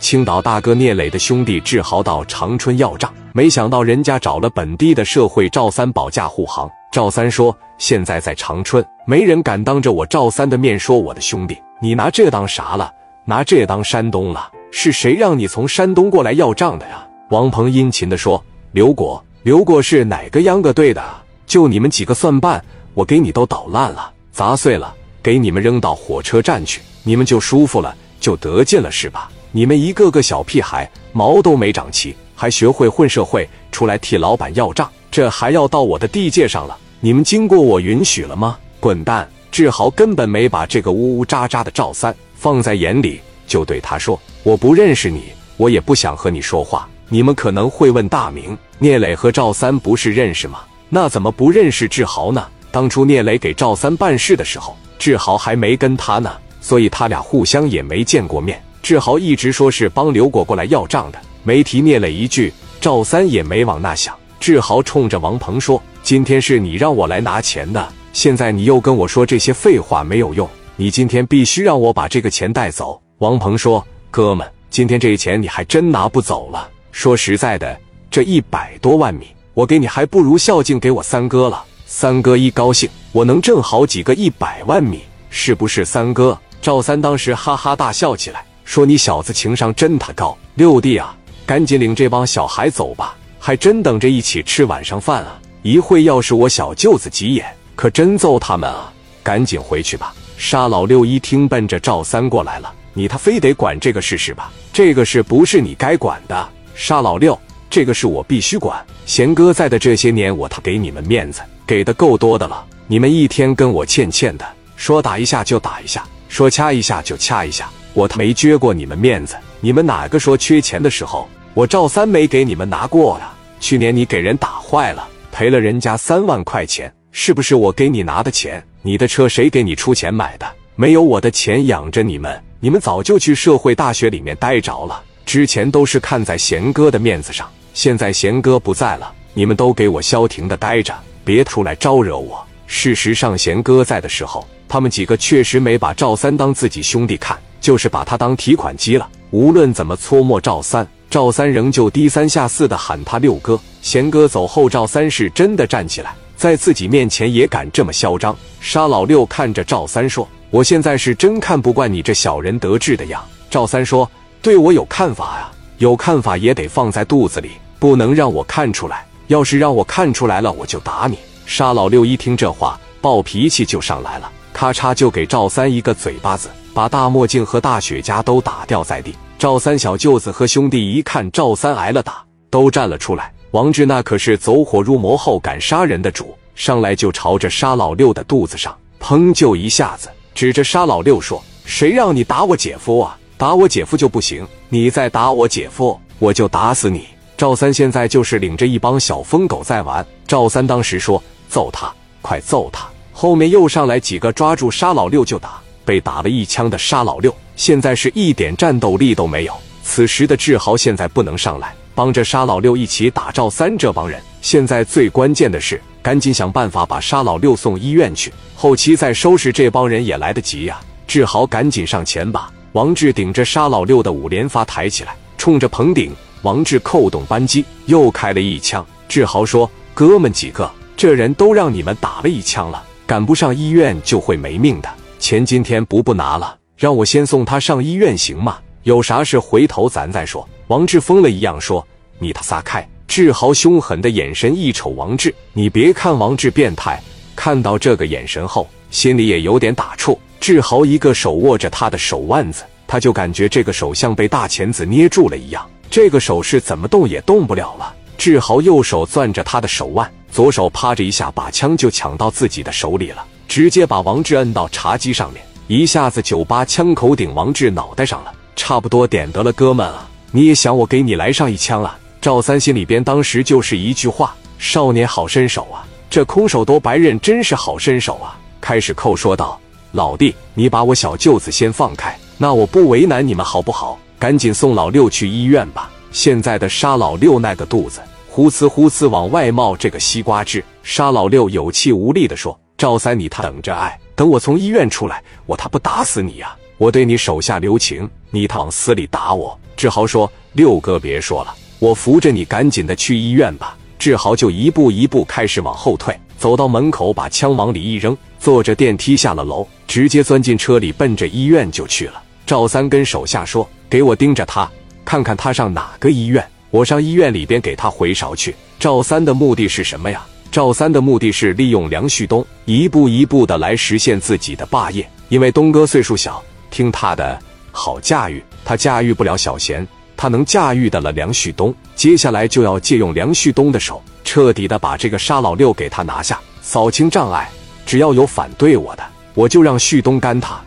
青岛大哥聂磊的兄弟志豪到长春要账，没想到人家找了本地的社会赵三保驾护航。赵三说：“现在在长春，没人敢当着我赵三的面说我的兄弟。你拿这当啥了？拿这当山东了？是谁让你从山东过来要账的呀？”王鹏殷勤的说：“刘果，刘果是哪个秧歌队的？就你们几个算半，我给你都捣烂了，砸碎了，给你们扔到火车站去，你们就舒服了，就得劲了是吧？你们一个个小屁孩，毛都没长齐，还学会混社会，出来替老板要账。”这还要到我的地界上了？你们经过我允许了吗？滚蛋！志豪根本没把这个呜呜喳喳的赵三放在眼里，就对他说：“我不认识你，我也不想和你说话。”你们可能会问大明，聂磊和赵三不是认识吗？那怎么不认识志豪呢？当初聂磊给赵三办事的时候，志豪还没跟他呢，所以他俩互相也没见过面。志豪一直说是帮刘果过来要账的，没提聂磊一句，赵三也没往那想。志豪冲着王鹏说：“今天是你让我来拿钱的，现在你又跟我说这些废话没有用，你今天必须让我把这个钱带走。”王鹏说：“哥们，今天这钱你还真拿不走了。说实在的，这一百多万米，我给你还不如孝敬给我三哥了。三哥一高兴，我能挣好几个一百万米，是不是？三哥赵三当时哈哈大笑起来，说：“你小子情商真他高，六弟啊，赶紧领这帮小孩走吧。”还真等着一起吃晚上饭啊！一会要是我小舅子急眼，可真揍他们啊！赶紧回去吧。沙老六一听，奔着赵三过来了。你他非得管这个事是吧？这个事不是你该管的。沙老六，这个事我必须管。贤哥在的这些年，我他给你们面子给的够多的了。你们一天跟我欠欠的，说打一下就打一下，说掐一下就掐一下，我他没撅过你们面子。你们哪个说缺钱的时候？我赵三没给你们拿过呀！去年你给人打坏了，赔了人家三万块钱，是不是我给你拿的钱？你的车谁给你出钱买的？没有我的钱养着你们，你们早就去社会大学里面待着了。之前都是看在贤哥的面子上，现在贤哥不在了，你们都给我消停的待着，别出来招惹我。事实上，贤哥在的时候，他们几个确实没把赵三当自己兄弟看，就是把他当提款机了。无论怎么搓磨赵三。赵三仍旧低三下四的喊他六哥。贤哥走后，赵三是真的站起来，在自己面前也敢这么嚣张。沙老六看着赵三说：“我现在是真看不惯你这小人得志的样。”赵三说：“对我有看法呀，有看法也得放在肚子里，不能让我看出来。要是让我看出来了，我就打你。”沙老六一听这话，暴脾气就上来了，咔嚓就给赵三一个嘴巴子，把大墨镜和大雪茄都打掉在地。赵三小舅子和兄弟一看赵三挨了打，都站了出来。王志那可是走火入魔后敢杀人的主，上来就朝着沙老六的肚子上砰就一下子，指着沙老六说：“谁让你打我姐夫啊？打我姐夫就不行，你再打我姐夫，我就打死你！”赵三现在就是领着一帮小疯狗在玩。赵三当时说：“揍他，快揍他！”后面又上来几个抓住沙老六就打。被打了一枪的沙老六，现在是一点战斗力都没有。此时的志豪现在不能上来帮着沙老六一起打赵三这帮人。现在最关键的是，赶紧想办法把沙老六送医院去，后期再收拾这帮人也来得及呀。志豪赶紧上前吧王志顶着沙老六的五连发抬起来，冲着棚顶，王志扣动扳机，又开了一枪。志豪说：“哥们几个，这人都让你们打了一枪了，赶不上医院就会没命的。”钱今天不不拿了，让我先送他上医院行吗？有啥事回头咱再说。王志疯了一样说：“你他撒开！”志豪凶狠的眼神一瞅王志，你别看王志变态，看到这个眼神后，心里也有点打怵。志豪一个手握着他的手腕子，他就感觉这个手像被大钳子捏住了一样，这个手是怎么动也动不了了。志豪右手攥着他的手腕，左手啪着一下把枪就抢到自己的手里了。直接把王志摁到茶几上面，一下子酒吧枪口顶王志脑袋上了，差不多点得了，哥们啊，你也想我给你来上一枪啊？赵三心里边当时就是一句话：少年好身手啊！这空手夺白刃真是好身手啊！开始扣说道：“老弟，你把我小舅子先放开，那我不为难你们好不好？赶紧送老六去医院吧。现在的沙老六那个肚子，呼呲呼呲往外冒这个西瓜汁。”沙老六有气无力的说。赵三，你他等着哎，等我从医院出来，我他不打死你呀！我对你手下留情，你他往死里打我！志豪说：“六哥，别说了，我扶着你，赶紧的去医院吧。”志豪就一步一步开始往后退，走到门口，把枪往里一扔，坐着电梯下了楼，直接钻进车里，奔着医院就去了。赵三跟手下说：“给我盯着他，看看他上哪个医院，我上医院里边给他回勺去。”赵三的目的是什么呀？赵三的目的是利用梁旭东，一步一步的来实现自己的霸业。因为东哥岁数小，听他的好驾驭，他驾驭不了小贤，他能驾驭的了梁旭东。接下来就要借用梁旭东的手，彻底的把这个沙老六给他拿下，扫清障碍。只要有反对我的，我就让旭东干他。